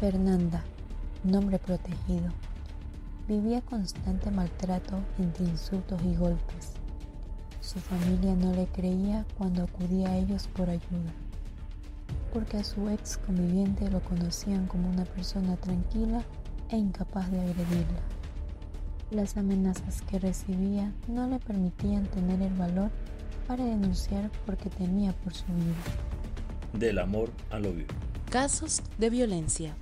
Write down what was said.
Fernanda, nombre protegido, vivía constante maltrato entre insultos y golpes. Su familia no le creía cuando acudía a ellos por ayuda, porque a su ex conviviente lo conocían como una persona tranquila e incapaz de agredirla. Las amenazas que recibía no le permitían tener el valor para denunciar porque temía por su vida. Del amor al odio. Casos de violencia.